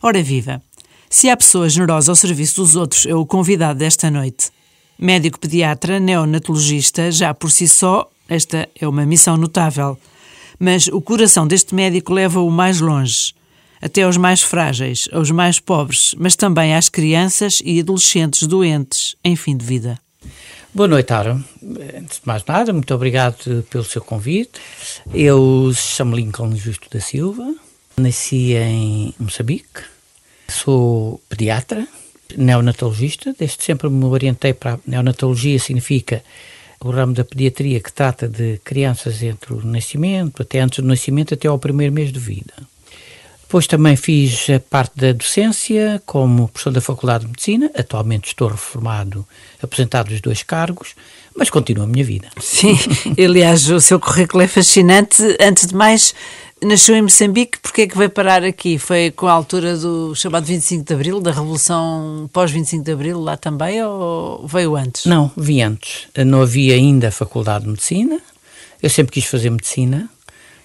Ora viva! Se há pessoa generosa ao serviço dos outros, é o convidado desta noite. Médico pediatra, neonatologista, já por si só, esta é uma missão notável. Mas o coração deste médico leva-o mais longe, até aos mais frágeis, aos mais pobres, mas também às crianças e adolescentes doentes em fim de vida. Boa noite, Aaron. Antes de mais nada, muito obrigado pelo seu convite. Eu chamo Lincoln Justo da Silva, nasci em Moçambique, sou pediatra, neonatologista, desde sempre me orientei para a neonatologia, significa o ramo da pediatria que trata de crianças entre o nascimento, até antes do nascimento, até ao primeiro mês de vida. Depois também fiz a parte da docência como professor da Faculdade de Medicina. Atualmente estou reformado, aposentado dos dois cargos, mas continua a minha vida. Sim, aliás, o seu currículo é fascinante. Antes de mais, nasceu em Moçambique, porque é que veio parar aqui? Foi com a altura do chamado 25 de Abril, da Revolução pós-25 de Abril, lá também, ou veio antes? Não, vi antes. Não havia ainda a Faculdade de Medicina. Eu sempre quis fazer medicina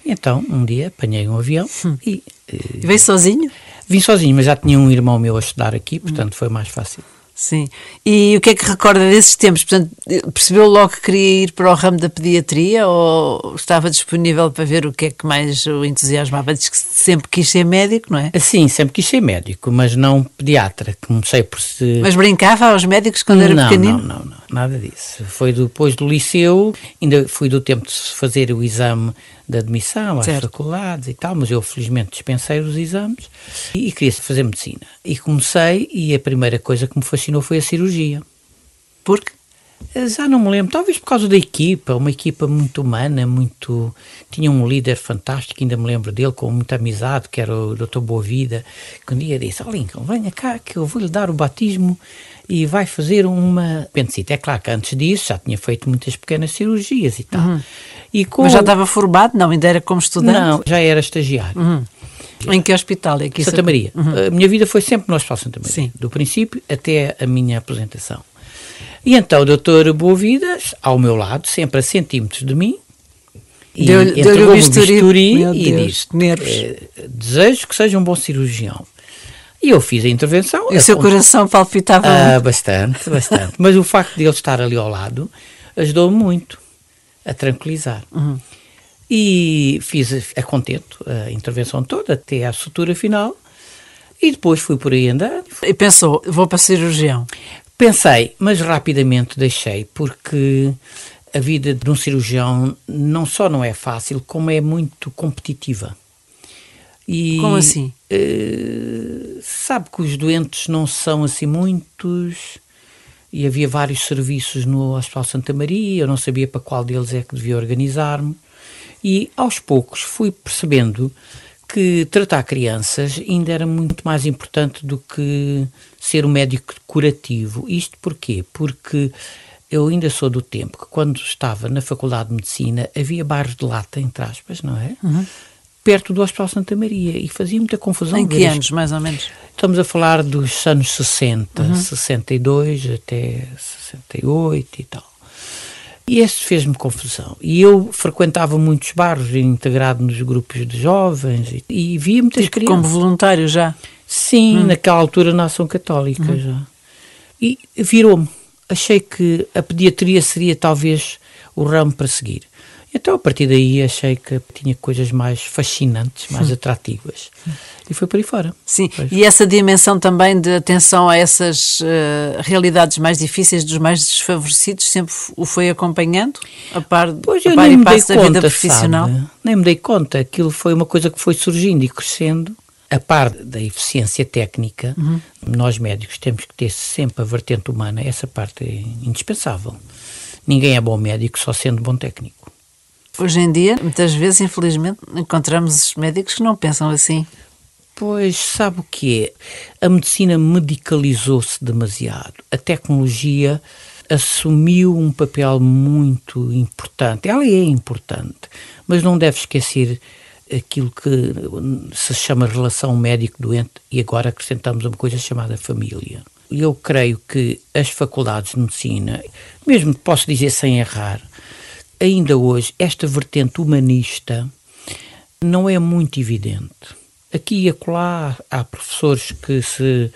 então, um dia apanhei um avião hum. e. Uh, veio sozinho? Vim sozinho, mas já tinha um irmão meu a estudar aqui, portanto hum. foi mais fácil. Sim. E o que é que recorda desses tempos? Portanto, percebeu logo que queria ir para o ramo da pediatria ou estava disponível para ver o que é que mais o entusiasmava? Diz que sempre quis ser médico, não é? Sim, sempre quis ser médico, mas não pediatra. Comecei por se. Mas brincava aos médicos quando era não, pequenino? Não, não, não, nada disso. Foi depois do liceu, ainda fui do tempo de fazer o exame de admissão às certo. faculdades e tal, mas eu felizmente dispensei os exames e, e queria fazer medicina. E comecei e a primeira coisa que me fascinou foi a cirurgia. Porque? Eh, já não me lembro, talvez por causa da equipa, uma equipa muito humana, muito. Tinha um líder fantástico, ainda me lembro dele, com muita amizade, que era o Dr. Boa Vida, que um dia disse: oh, Lincoln, venha cá que eu vou-lhe dar o batismo e vai fazer uma apendicite. É claro que antes disso já tinha feito muitas pequenas cirurgias e tal. Uhum. E com... Mas já estava formado? Não, ainda era como estudante? Não, já era estagiário. Uhum. Em que hospital é que Santa Maria. Uhum. A minha vida foi sempre no Hospital Santa Maria, Sim. do princípio até a minha aposentação. E então o doutor Boavidas, ao meu lado, sempre a centímetros de mim, e deu-lhe deu o bisturi, bisturi e disse, eh, desejo que seja um bom cirurgião. E eu fiz a intervenção. E o seu coração palpitava ah? Bastante, bastante. Mas o facto de ele estar ali ao lado ajudou-me muito a tranquilizar. Uhum. E fiz a contento a intervenção toda até à sutura final e depois fui por aí andando. E pensou, vou para cirurgião? Pensei, mas rapidamente deixei, porque a vida de um cirurgião não só não é fácil, como é muito competitiva. E, como assim? Uh, sabe que os doentes não são assim muitos e havia vários serviços no Hospital Santa Maria, eu não sabia para qual deles é que devia organizar-me. E aos poucos fui percebendo que tratar crianças ainda era muito mais importante do que ser um médico curativo. Isto porquê? Porque eu ainda sou do tempo que quando estava na Faculdade de Medicina havia bairros de lata, entre aspas, não é? Uhum. Perto do Hospital Santa Maria e fazia muita confusão. Em que anos, mais ou menos? Estamos a falar dos anos 60, uhum. 62 até 68 e tal. E esse fez-me confusão. E eu frequentava muitos bairros, integrado nos grupos de jovens, e, e via muitas tipo crianças. Como voluntário já? Sim, hum. naquela altura na Ação Católica hum. já. E virou-me. Achei que a pediatria seria talvez o ramo para seguir. Então, a partir daí, achei que tinha coisas mais fascinantes, mais hum. atrativas. E foi por aí fora. Sim, pois. e essa dimensão também de atenção a essas uh, realidades mais difíceis dos mais desfavorecidos sempre o foi acompanhando? A par, pois a eu par nem me dei da conta, vida profissional? Sabe? Nem me dei conta. Aquilo foi uma coisa que foi surgindo e crescendo. A par da eficiência técnica, uhum. nós médicos temos que ter sempre a vertente humana. Essa parte é indispensável. Ninguém é bom médico só sendo bom técnico. Hoje em dia, muitas vezes, infelizmente, encontramos médicos que não pensam assim. Pois, sabe o que é? A medicina medicalizou-se demasiado. A tecnologia assumiu um papel muito importante. Ela é importante, mas não deve esquecer aquilo que se chama relação médico-doente e agora acrescentamos uma coisa chamada família. Eu creio que as faculdades de medicina, mesmo posso dizer sem errar, ainda hoje esta vertente humanista não é muito evidente. Aqui e acolá há professores que se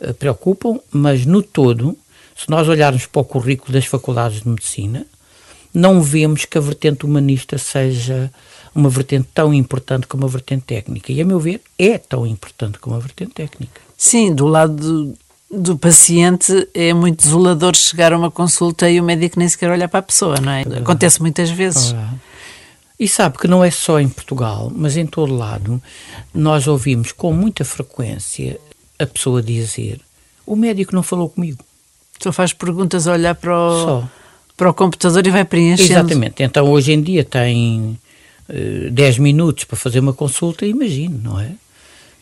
eh, preocupam, mas no todo, se nós olharmos para o currículo das faculdades de medicina, não vemos que a vertente humanista seja uma vertente tão importante como a vertente técnica. E, a meu ver, é tão importante como a vertente técnica. Sim, do lado do, do paciente é muito desolador chegar a uma consulta e o médico nem sequer olha para a pessoa, não é? é Acontece muitas vezes. E sabe que não é só em Portugal, mas em todo lado, nós ouvimos com muita frequência a pessoa dizer: o médico não falou comigo. Só faz perguntas a olhar para o, Só. para o computador e vai preenchendo. Exatamente. Então hoje em dia tem 10 minutos para fazer uma consulta, imagino, não é?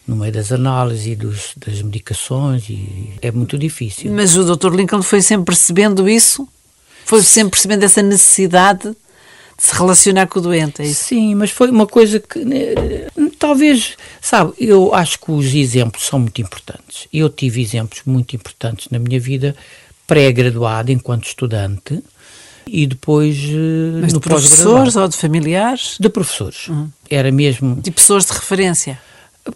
No meio das análises e dos, das medicações, e é muito difícil. Mas o Dr. Lincoln foi sempre percebendo isso? Foi sempre percebendo essa necessidade se relacionar com o doente, é isso? Sim, mas foi uma coisa que né, talvez, sabe, eu acho que os exemplos são muito importantes. Eu tive exemplos muito importantes na minha vida pré-graduado enquanto estudante e depois eh, mas no de professores ou de familiares? De professores. Uhum. Era mesmo de pessoas de referência.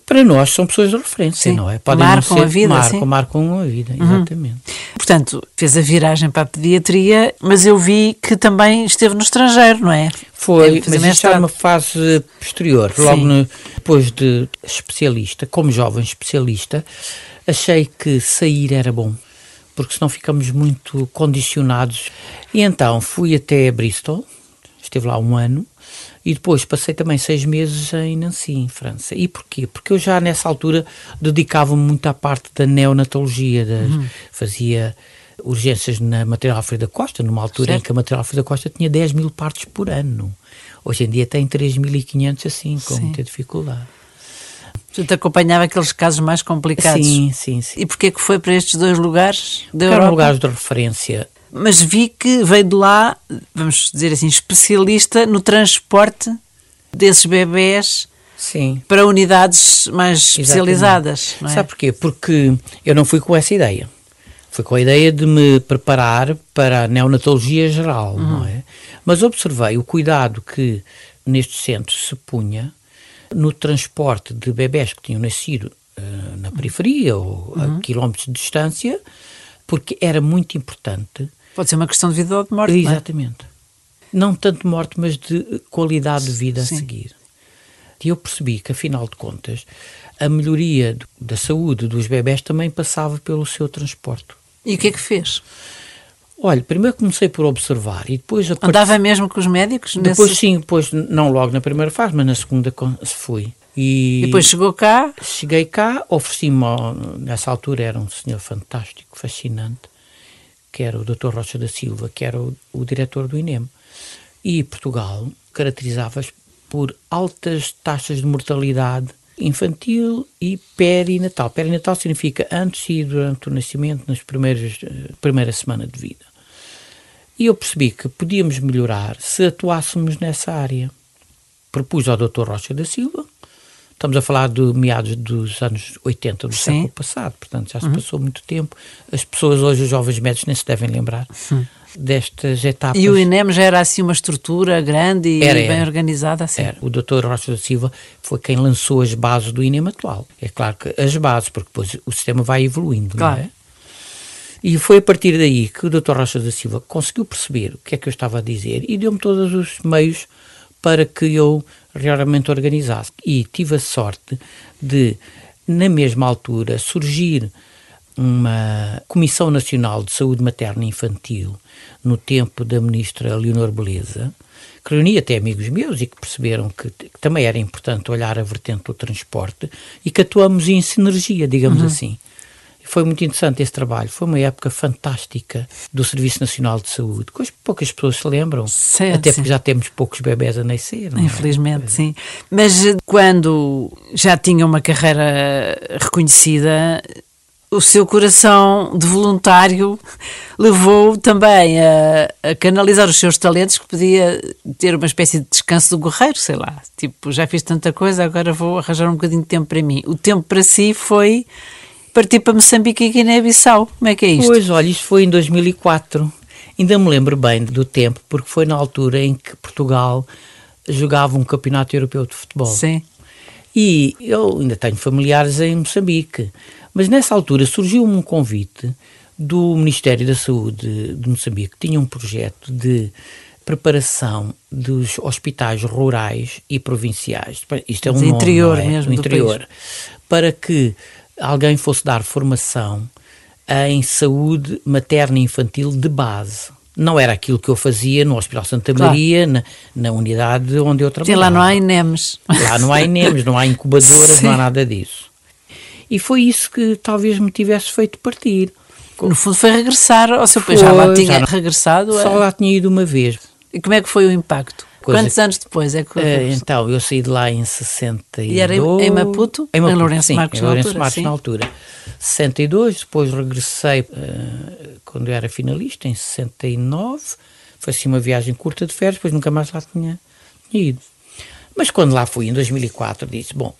Para nós são pessoas de referência, sim. não é? Podem marcam ser, a vida, marcam, sim. marcam a vida, uhum. exatamente. Portanto, fez a viragem para a pediatria, mas eu vi que também esteve no estrangeiro, não é? Foi, mas isso era uma fase posterior. Logo no, depois de especialista, como jovem especialista, achei que sair era bom, porque senão ficamos muito condicionados. E então fui até Bristol, esteve lá um ano, e depois passei também seis meses em Nancy, em França. E porquê? Porque eu já nessa altura dedicava-me muito à parte da neonatologia, das, uhum. fazia urgências na Material Alfredo da Costa, numa altura certo. em que a Material Alfredo da Costa tinha 10 mil partes por ano. Hoje em dia tem 3.500 assim, com Sim. muita dificuldade. Portanto, acompanhava aqueles casos mais complicados. Sim, sim, sim. E porquê que foi para estes dois lugares da Eram lugares de referência mas vi que veio de lá, vamos dizer assim, especialista no transporte desses bebés Sim. para unidades mais especializadas. É? Sabe porquê? Porque eu não fui com essa ideia. Fui com a ideia de me preparar para a neonatologia geral, uhum. não é? Mas observei o cuidado que neste centro se punha no transporte de bebés que tinham nascido uh, na periferia ou uhum. a quilómetros de distância, porque era muito importante Pode ser uma questão de vida ou de morte. É? Exatamente. Não, não tanto de morte, mas de qualidade de vida Sim. a seguir. E eu percebi que, afinal de contas, a melhoria da saúde dos bebés também passava pelo seu transporte. E o que é que fez? Olha, primeiro comecei por observar e depois... A Andava part... mesmo com os médicos? Depois nesse... sim, depois não logo na primeira fase, mas na segunda fui. E, e depois chegou cá? Cheguei cá, ofereci-me, nessa altura era um senhor fantástico, fascinante, que era o Dr. Rocha da Silva, que era o, o diretor do INEM. E Portugal caracterizava-se por altas taxas de mortalidade infantil e perinatal. Perinatal significa antes e durante o nascimento, nas primeiras uh, primeira semana de vida. E eu percebi que podíamos melhorar se atuássemos nessa área. Propus ao Dr. Rocha da Silva Estamos a falar de meados dos anos 80 do Sim. século passado, portanto já se uhum. passou muito tempo. As pessoas hoje, os jovens médicos, nem se devem lembrar uhum. Destas etapas. E o INEM já era assim uma estrutura grande e era, bem era. organizada? Assim. Era. O Dr. Rocha da Silva foi quem lançou as bases do INEM atual. É claro que as bases, porque depois o sistema vai evoluindo, claro. não é? E foi a partir daí que o Dr. Rocha da Silva conseguiu perceber o que é que eu estava a dizer e deu-me todos os meios para que eu realmente organizasse. E tive a sorte de, na mesma altura, surgir uma Comissão Nacional de Saúde Materna e Infantil, no tempo da ministra Leonor Beleza, que reunia até amigos meus e que perceberam que, que, também era importante olhar a vertente do transporte e que atuamos em sinergia, digamos uhum. assim. Foi muito interessante esse trabalho. Foi uma época fantástica do Serviço Nacional de Saúde, que poucas pessoas se lembram. Sim, até porque sim. já temos poucos bebés a nascer. É? Infelizmente, é? sim. Mas eh, quando já tinha uma carreira reconhecida, o seu coração de voluntário levou também a, a, canalizar os seus talentos, que podia ter uma espécie de descanso do guerreiro, sei lá. Tipo, já fiz tanta coisa, agora vou arranjar um bocadinho de tempo para mim. O tempo para si foi partir para Moçambique e Guiné-Bissau. Como é que é isto? Pois, olha, isto foi em 2004. Ainda me lembro bem do tempo, porque foi na altura em que Portugal jogava um campeonato europeu de futebol. Sim. E eu ainda tenho familiares em Moçambique, mas nessa altura surgiu-me um convite do Ministério da Saúde de Moçambique, que tinha um projeto de preparação dos hospitais rurais e provinciais. Isto é um interior nome, é? mesmo, interior, para que alguém fosse dar formação em saúde materna e infantil de base. Não era aquilo que eu fazia no Hospital Santa claro. Maria, na, na, unidade onde eu trabalhava. E lá não há INEMs. Lá não há INEMs, não há incubadoras, Sim. não há nada disso. E foi isso que talvez me tivesse feito partir. No fundo foi regressar ao seu país. Já lá tinha já regressado? Só é? lá tinha ido uma vez. E como é que foi o impacto? Coisa Quantos anos depois é que... Uh, então, eu saí de lá em 62... E era em, Maputo? Em, Maputo, em Lourenço sim, Marcos, em Lourenço Marcos na altura. 62, depois regressei uh, quando eu era finalista, em 69. Foi assim uma viagem curta de férias, depois nunca mais lá tinha, ido. Mas quando lá fui, em 2004, disse, bom,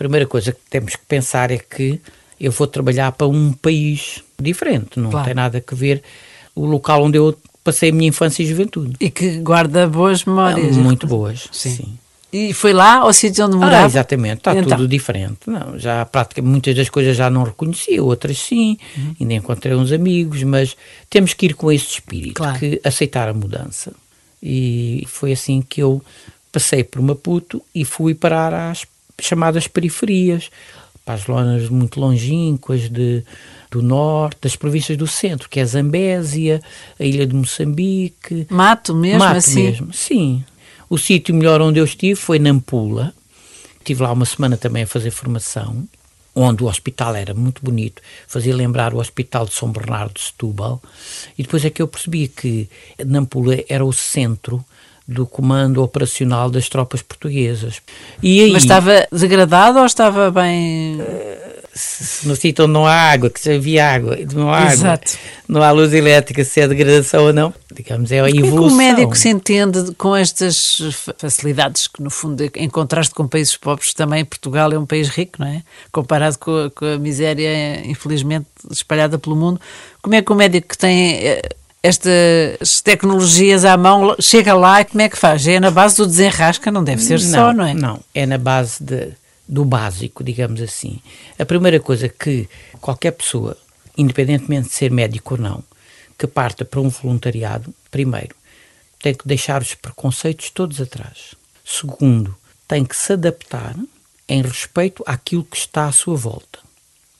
primeira coisa que temos que pensar é que eu vou trabalhar para um país diferente, não claro. tem nada a ver o local onde eu passei a minha infância e juventude. E que guarda boas memórias. Ah, muito boas, sim. sim. E foi lá ao sítio onde morava? Ah, exatamente, está então. tudo diferente. Não, já praticamente muitas das coisas já não reconhecia, outras sim, uhum. ainda encontrei uns amigos, mas temos que ir com esse espírito, claro. que aceitar a mudança. E foi assim que eu passei por Maputo e fui parar às chamadas periferias, para as zonas muito longínquas de do norte, das províncias do centro, que é Zambésia, a ilha de Moçambique. Mato mesmo Mato assim? mesmo, sim. O sítio melhor onde eu estive foi Nampula. Estive lá uma semana também a fazer formação, onde o hospital era muito bonito, fazia lembrar o Hospital de São Bernardo de Setúbal. E depois é que eu percebi que Nampula era o centro do comando operacional das tropas portuguesas. E aí, Mas estava degradado ou estava bem... Uh, se no sítio onde não há água, que já havia água, não há Exato. água, não há luz elétrica, se é degradação ou não, digamos, é a evolução. Como é que o médico se entende com estas facilidades que, no fundo, em contraste com países pobres, também Portugal é um país rico, não é? Comparado com a, com a miséria, infelizmente, espalhada pelo mundo. Como é que o médico que tem eh, estas tecnologias à mão chega lá e como é que faz? É na base do desenrasca? Não deve ser não, só, não é? Não, é na base de do básico, digamos assim. A primeira coisa que qualquer pessoa, independentemente de ser médico ou não, que parta para um voluntariado, primeiro, tem que deixar os preconceitos todos atrás. Segundo, tem que se adaptar em respeito àquilo que está à sua volta.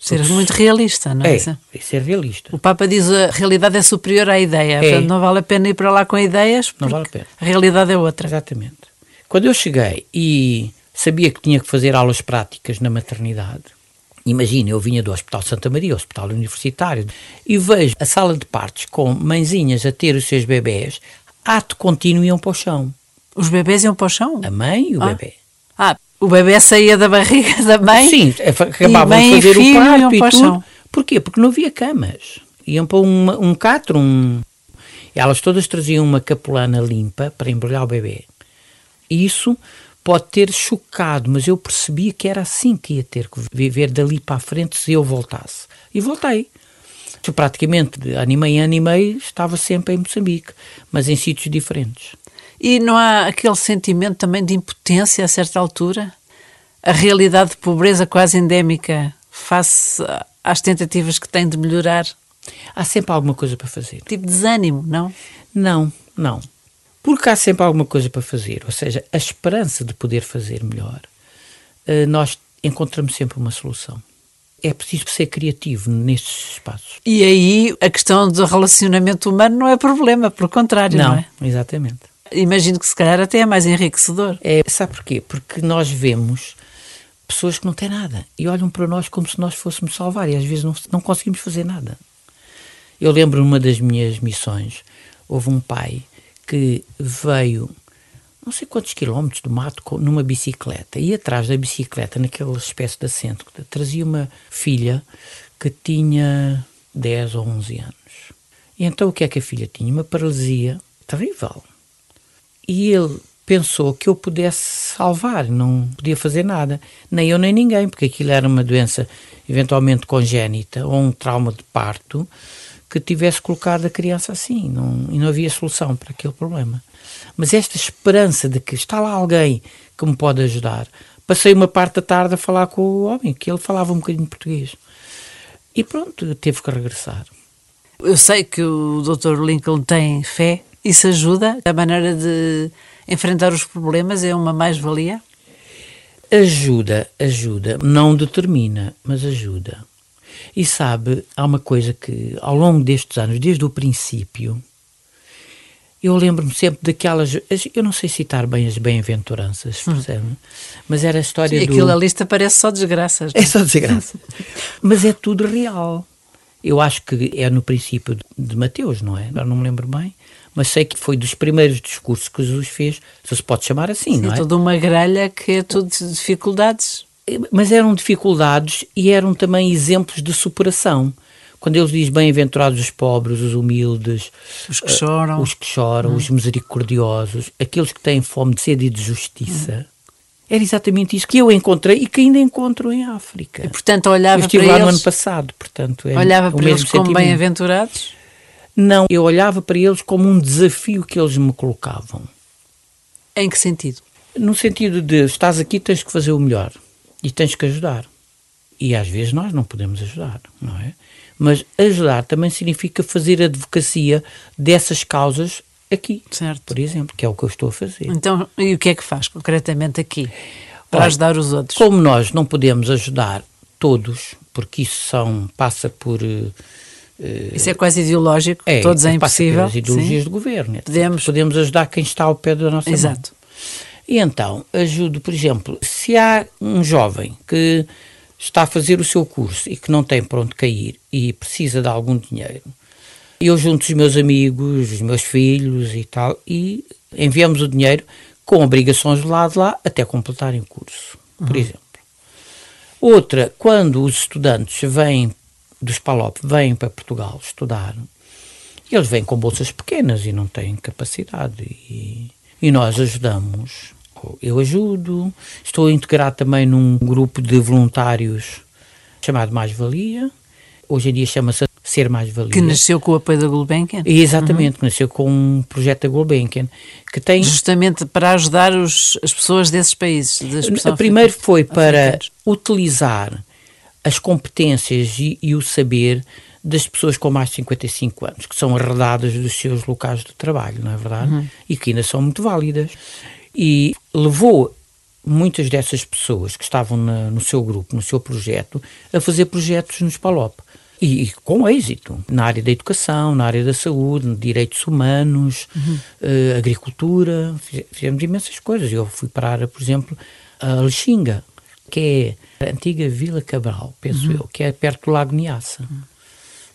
Ser muito realista, não é? É, ser realista. O Papa diz a realidade é superior à ideia. É. Portanto, não vale a pena ir para lá com ideias, não vale a pena. A realidade é outra. Exatamente. Quando eu cheguei e sabia que tinha que fazer aulas práticas na maternidade. Imagina, eu vinha do Hospital Santa Maria, Hospital Universitário, e vejo a sala de partos com mãezinhas a ter os seus bebés, ato contínuo iam para o chão. Os bebés iam para o chão? A mãe e o ah. bebê. Ah, o bebê saía da barriga da mãe? Sim, acabavam de fazer o parto e tudo. Porquê? Porque não havia camas. Iam para uma, um catro, um... Elas todas traziam uma capulana limpa para embrulhar o bebê. Isso pode ter chocado, mas eu percebia que era assim que ia ter que viver dali para a frente se eu voltasse. E voltei. Eu praticamente, ano e meio, ano e meio, estava sempre em Moçambique, mas em sítios diferentes. E não há aquele sentimento também de impotência a certa altura? A realidade de pobreza quase endémica face às tentativas que tem de melhorar? Há sempre alguma coisa para fazer. Tipo desânimo, não? Não, não. Porque há sempre alguma coisa para fazer, ou seja, a esperança de poder fazer melhor, eh, nós encontramos sempre uma solução. É preciso ser criativo nestes espaços. E aí a questão do relacionamento humano não é problema, pelo contrário, não, não é? Exatamente. Imagino que se calhar até é mais enriquecedor. É, sabe porquê? Porque nós vemos pessoas que não têm nada e olham para nós como se nós fôssemos salvar e às vezes não, não conseguimos fazer nada. Eu lembro numa das minhas missões, houve um pai que veio não sei quantos quilómetros do mato numa bicicleta e atrás da bicicleta, naquela espécie de assento, trazia uma filha que tinha 10 ou 11 anos. E então o que é que a filha tinha? Uma paralisia terrível. E ele pensou que eu pudesse salvar, não podia fazer nada, nem eu nem ninguém, porque aquilo era uma doença eventualmente congénita ou um trauma de parto que tivesse colocado a criança assim não, e não havia solução para aquele problema. Mas esta esperança de que está lá alguém que me pode ajudar passei uma parte da tarde a falar com o homem, que ele falava um bocadinho de português. E pronto, teve que regressar. Eu sei que o Dr. Lincoln tem fé. Isso ajuda? A maneira de enfrentar os problemas é uma mais-valia? Ajuda, ajuda. Não determina, mas ajuda. E sabe, há uma coisa que ao longo destes anos, desde o princípio, eu lembro-me sempre daquelas. Eu não sei citar bem as bem-aventuranças, hum. percebe? Mas era a história Sim, do. Aquilo a lista parece só desgraças. É só desgraça. Mas é tudo real. Eu acho que é no princípio de Mateus, não é? Agora não me lembro bem. Mas sei que foi dos primeiros discursos que Jesus fez, se se pode chamar assim, Sim, não é? toda uma grelha que é tudo dificuldades. Mas eram dificuldades e eram também exemplos de superação quando ele diz bem-aventurados os pobres, os humildes, os que choram, uh, os, que choram hum. os misericordiosos, aqueles que têm fome de sede e de justiça. Hum. Era exatamente isso que eu encontrei e que ainda encontro em África. E, portanto, olhava eu estive para lá eles, no ano passado, portanto, é olhava para eles como bem-aventurados? Não, eu olhava para eles como um desafio que eles me colocavam. Em que sentido? No sentido de estás aqui, tens que fazer o melhor e tens que ajudar. E às vezes nós não podemos ajudar, não é? Mas ajudar também significa fazer advocacia dessas causas aqui, certo. por exemplo, que é o que eu estou a fazer. Então, e o que é que faz concretamente aqui para Olha, ajudar os outros? Como nós não podemos ajudar todos, porque isso são, passa por. Uh, isso é quase ideológico, é, todos é impossível. As ideologias Sim. do governo. Podemos. Podemos ajudar quem está ao pé da nossa Exato. Mão. E então, ajudo, por exemplo, se há um jovem que está a fazer o seu curso e que não tem para onde cair e precisa de algum dinheiro, eu junto os meus amigos, os meus filhos e tal, e enviamos o dinheiro com obrigações de lado lá até completarem o curso, por uhum. exemplo. Outra, quando os estudantes vêm dos PALOP, vêm para Portugal estudar, eles vêm com bolsas pequenas e não têm capacidade. E, e nós ajudamos eu ajudo, estou integrado também num grupo de voluntários chamado Mais Valia. Hoje em dia chama-se Ser Mais Valia. Que nasceu com o apoio da Gulbenkian? Exatamente, uhum. nasceu com um projeto da Gulbenkian. Que tem... Justamente para ajudar os, as pessoas desses países. De Primeiro foi para utilizar as competências e, e o saber das pessoas com mais de 55 anos, que são arredadas dos seus locais de trabalho, não é verdade? Uhum. E que ainda são muito válidas e levou muitas dessas pessoas que estavam na, no seu grupo, no seu projeto, a fazer projetos nos PALOP. E, e, com êxito, na área da educação, na área da saúde, direitos humanos, uhum. uh, agricultura, fizemos imensas coisas. Eu fui parar, por exemplo, a Lexinga, que é a antiga Vila Cabral, penso uhum. eu, que é perto do Lago Niassa. Uhum.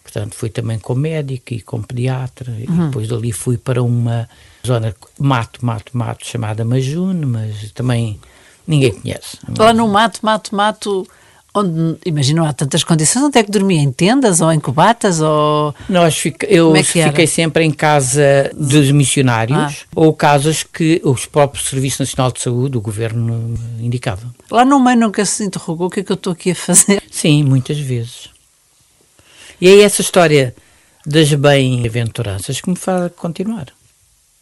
Portanto, fui também com médico e com pediatra, e uhum. depois dali fui para uma zona mato, mato, mato, chamada Majune, mas também ninguém conhece. Lá no mato, mato, mato, onde, imagino, há tantas condições, onde é que dormia? Em tendas ou em cubatas? Ou... Nós fica, eu é fiquei sempre em casa dos missionários ah. ou casas que os próprios Serviço Nacional de Saúde, o governo, indicava. Lá no meio nunca se interrogou o que é que eu estou aqui a fazer? Sim, muitas vezes. E é essa história das bem-aventuranças que me faz continuar.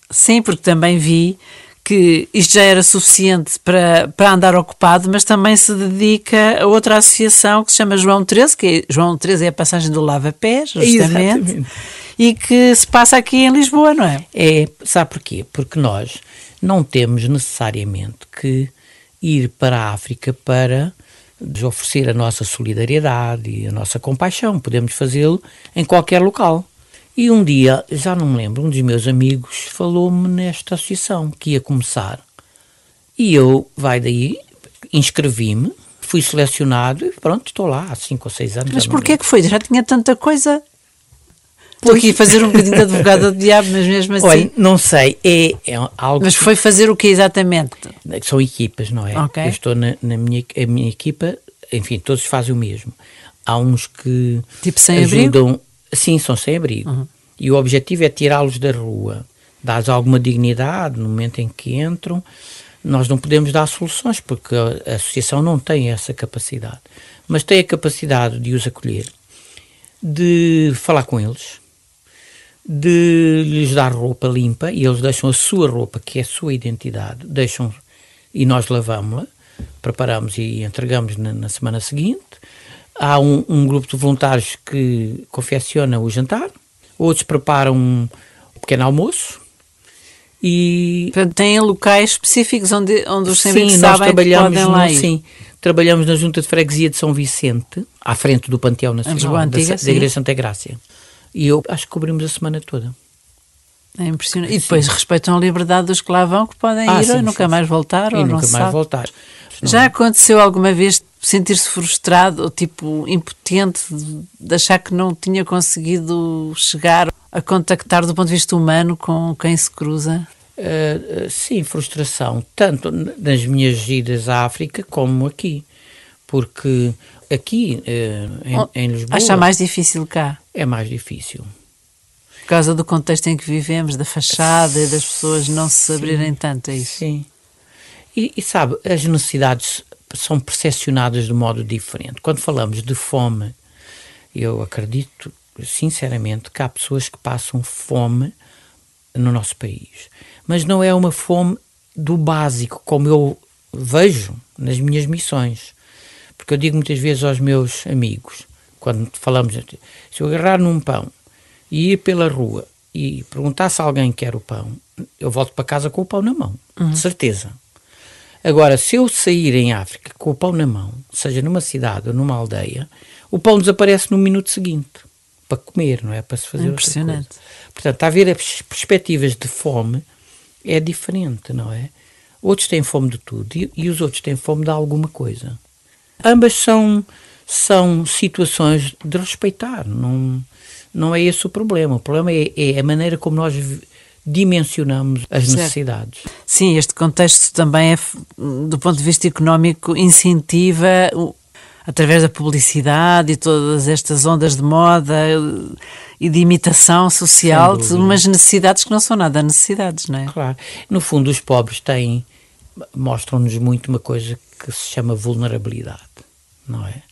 Sim, porque também vi que isto já era suficiente para, para andar ocupado, mas também se dedica a outra associação que se chama João 13, que é, João 13 é a passagem do Lava Pés, justamente, Exatamente. e que se passa aqui em Lisboa, não é? É, sabe porquê? Porque nós não temos necessariamente que ir para a África para oferecer a nossa solidariedade e a nossa compaixão. Podemos fazê-lo em qualquer local. E um dia, já não me lembro, um dos meus amigos falou-me nesta associação que ia começar. E eu, vai daí, inscrevi-me, fui selecionado e pronto, estou lá há 5 ou 6 anos. Mas porquê que foi? Já tinha tanta coisa. Estou aqui a fazer um bocadinho de advogada do diabo, mas mesmo assim. Olha, não sei, é, é algo. Mas foi fazer o que exatamente? São equipas, não é? Okay. Eu estou na, na minha, a minha equipa, enfim, todos fazem o mesmo. Há uns que. Tipo ajudam, abrigo? Sim, são sem abrigo. Uhum. E o objetivo é tirá-los da rua, dar-lhes alguma dignidade no momento em que entram. Nós não podemos dar soluções porque a associação não tem essa capacidade, mas tem a capacidade de os acolher, de falar com eles, de lhes dar roupa limpa e eles deixam a sua roupa, que é a sua identidade, deixam e nós lavamos-la preparamos e entregamos na, na semana seguinte. Há um, um, grupo de voluntários que confecciona o jantar, outros preparam um pequeno almoço. E Portanto, têm locais específicos onde, onde os sim, nós trabalhamos podem lá no. Sim, trabalhamos na Junta de Freguesia de São Vicente, à frente do Panteão Nacional, Antiga, da, da Igreja Santa Grácia. E eu acho que cobrimos a semana toda. É impressionante. E depois respeitam a liberdade dos que lá vão, que podem ah, ir sim, ou nunca sim, mais voltar. E ou nunca mais sabe. voltar. Já aconteceu alguma vez sentir-se frustrado ou tipo impotente de achar que não tinha conseguido chegar a contactar do ponto de vista humano com quem se cruza? Uh, sim, frustração, tanto nas minhas idas à África como aqui, porque aqui uh, em, oh, em Lisboa. Acha mais difícil cá? É mais difícil. Por causa do contexto em que vivemos, da fachada e das pessoas não se abrirem tanto, é isso? Sim. E, e, sabe, as necessidades são percepcionadas de modo diferente. Quando falamos de fome, eu acredito sinceramente que há pessoas que passam fome no nosso país. Mas não é uma fome do básico, como eu vejo nas minhas missões. Porque eu digo muitas vezes aos meus amigos, quando falamos, se eu agarrar num pão e ir pela rua e perguntar se alguém quer o pão, eu volto para casa com o pão na mão, uhum. de certeza. Agora, se eu sair em África com o pão na mão, seja numa cidade ou numa aldeia, o pão desaparece no minuto seguinte para comer, não é? Para se fazer Impressionante. Portanto, está a ver as perspectivas de fome é diferente, não é? Outros têm fome de tudo e, e os outros têm fome de alguma coisa. Ambas são, são situações de respeitar, não, não é esse o problema. O problema é, é a maneira como nós dimensionamos as certo. necessidades. Sim, este contexto também é, do ponto de vista económico, incentiva através da publicidade e todas estas ondas de moda e de imitação social umas necessidades que não são nada necessidades, não é? Claro. No fundo, os pobres têm mostram-nos muito uma coisa que se chama vulnerabilidade, não é?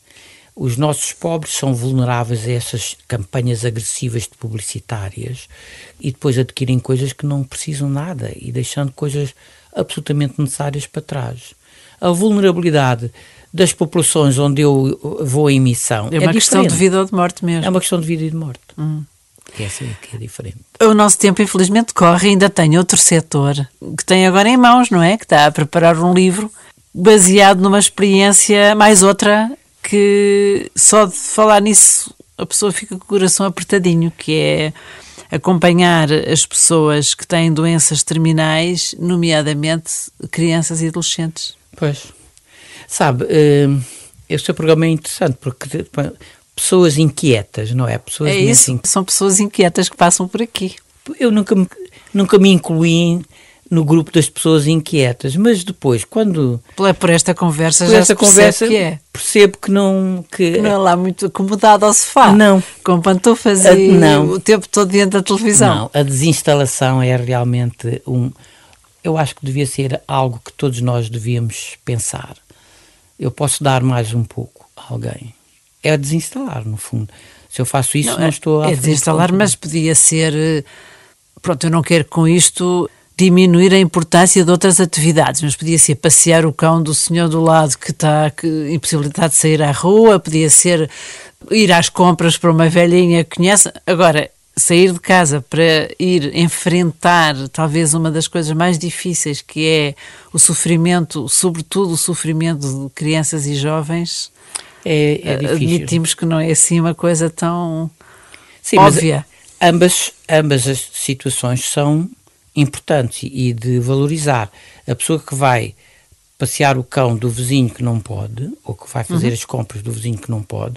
Os nossos pobres são vulneráveis a essas campanhas agressivas de publicitárias e depois adquirem coisas que não precisam nada e deixando coisas absolutamente necessárias para trás. A vulnerabilidade das populações onde eu vou em missão é uma é questão de vida ou de morte mesmo. É uma questão de vida e de morte. Hum. Que é assim que é diferente. O nosso tempo, infelizmente, corre. Ainda tem outro setor que tem agora em mãos, não é? Que está a preparar um livro baseado numa experiência mais outra que só de falar nisso a pessoa fica com o coração apertadinho, que é acompanhar as pessoas que têm doenças terminais, nomeadamente crianças e adolescentes. Pois. Sabe, uh, este programa é interessante porque pessoas inquietas, não é? Pessoas é isso, são pessoas inquietas que passam por aqui. Eu nunca me, nunca me incluí no grupo das pessoas inquietas, mas depois, quando. Por esta conversa por já esta conversa, que é. percebo que não. Que... Não é lá muito acomodado ao sofá. Não. Com pantufas a, e não. o tempo todo diante da televisão. Não, a desinstalação é realmente um. Eu acho que devia ser algo que todos nós devíamos pensar. Eu posso dar mais um pouco a alguém. É desinstalar, no fundo. Se eu faço isso, não, não estou a. É desinstalar, mas podia ser. Eh, pronto, eu não quero com isto diminuir a importância de outras atividades, mas podia ser passear o cão do senhor do lado que está que, impossibilitado de sair à rua, podia ser ir às compras para uma velhinha que conhece. Agora, sair de casa para ir enfrentar talvez uma das coisas mais difíceis que é o sofrimento, sobretudo o sofrimento de crianças e jovens, é, é admitimos que não é assim uma coisa tão Sim, óbvia. ambas, ambas as situações são importantes e de valorizar a pessoa que vai passear o cão do vizinho que não pode, ou que vai fazer uhum. as compras do vizinho que não pode,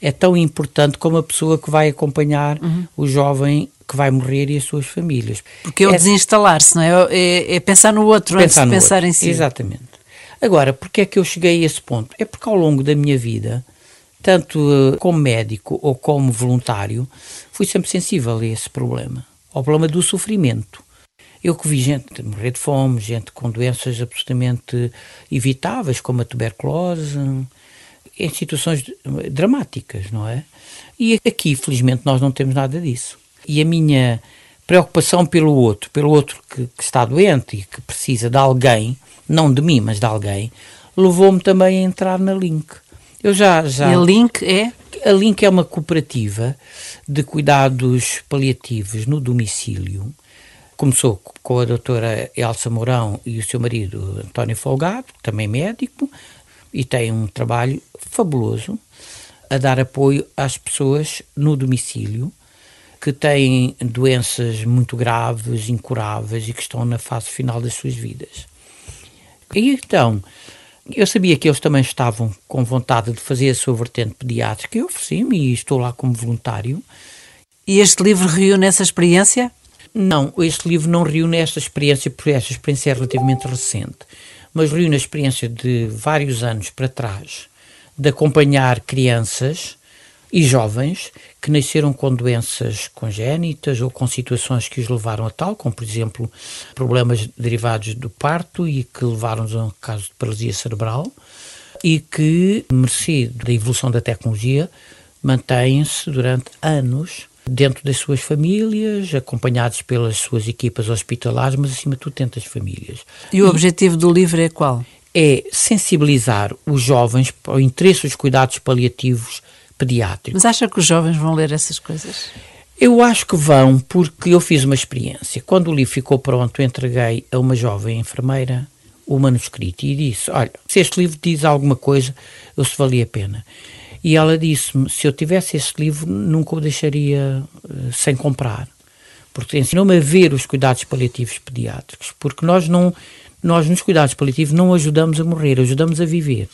é tão importante como a pessoa que vai acompanhar uhum. o jovem que vai morrer e as suas famílias. Porque é o é, desinstalar-se, não é? É, é? pensar no outro pensar antes de pensar outro. em si. Exatamente. Agora, porque é que eu cheguei a esse ponto? É porque ao longo da minha vida, tanto uh, como médico ou como voluntário, fui sempre sensível a esse problema, ao problema do sofrimento. Eu que vi gente morrer de fome, gente com doenças absolutamente evitáveis, como a tuberculose, em situações dramáticas, não é? E aqui, felizmente, nós não temos nada disso. E a minha preocupação pelo outro, pelo outro que, que está doente e que precisa de alguém, não de mim, mas de alguém, levou-me também a entrar na Link. Eu já, já... E a Link é? A Link é uma cooperativa de cuidados paliativos no domicílio. Começou com a doutora Elsa Mourão e o seu marido António Folgado, também médico, e tem um trabalho fabuloso a dar apoio às pessoas no domicílio que têm doenças muito graves, incuráveis e que estão na fase final das suas vidas. E então, eu sabia que eles também estavam com vontade de fazer a sua vertente pediátrica e ofereci-me e estou lá como voluntário. E este livro reúne essa experiência? Não, este livro não reúne esta experiência, porque esta experiência é relativamente recente, mas reúne a experiência de vários anos para trás, de acompanhar crianças e jovens que nasceram com doenças congénitas ou com situações que os levaram a tal, como por exemplo problemas derivados do parto e que levaram-nos a um caso de paralisia cerebral e que, merecido da evolução da tecnologia, mantêm-se durante anos dentro das suas famílias, acompanhados pelas suas equipas hospitalares, mas acima de tudo dentro das famílias. E o e objetivo do livro é qual? É sensibilizar os jovens para o interesse dos cuidados paliativos pediátricos. Mas acha que os jovens vão ler essas coisas? Eu acho que vão, porque eu fiz uma experiência. Quando o livro ficou pronto, entreguei a uma jovem enfermeira o manuscrito e disse: Olha, se este livro diz alguma coisa, eu se valia a pena. E ela disse-me: se eu tivesse esse livro, nunca o deixaria uh, sem comprar. Porque ensinou-me a ver os cuidados paliativos pediátricos. Porque nós, não, nós, nos cuidados paliativos, não ajudamos a morrer, ajudamos a viver.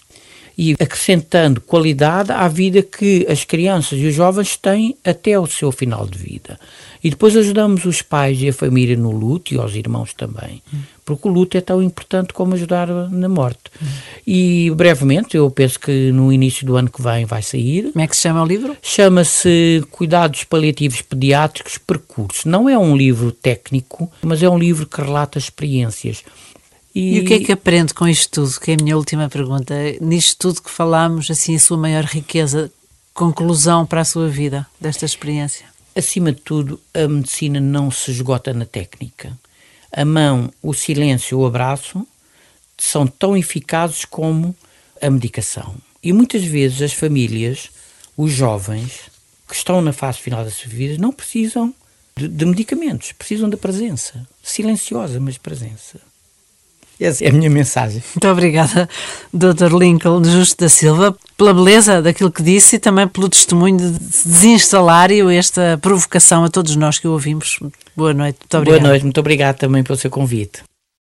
E acrescentando qualidade à vida que as crianças e os jovens têm até o seu final de vida. E depois ajudamos os pais e a família no luto e aos irmãos também. Porque o luto é tão importante como ajudar na morte. E brevemente, eu penso que no início do ano que vem vai sair. Como é que se chama o livro? Chama-se Cuidados Paliativos Pediátricos Percurso. Não é um livro técnico, mas é um livro que relata experiências. E... e, o que é que aprende com isto tudo? Que é a minha última pergunta. Nisto tudo que falámos, assim, a sua maior riqueza, conclusão para a sua vida desta experiência? Acima de tudo, a medicina não se esgota na técnica. A mão, o silêncio, o abraço são tão eficazes como a medicação. E muitas vezes as famílias, os jovens, que estão na fase final das suas vidas, não precisam de, de medicamentos, precisam da presença. Silenciosa, mas presença. Essa é a minha mensagem. Muito obrigada, Dr. Lincoln Justo da Silva, pela beleza daquilo que disse e também pelo testemunho de desinstalar e esta provocação a todos nós que o ouvimos. Boa noite, muito obrigada. Boa noite, muito obrigado também pelo seu convite.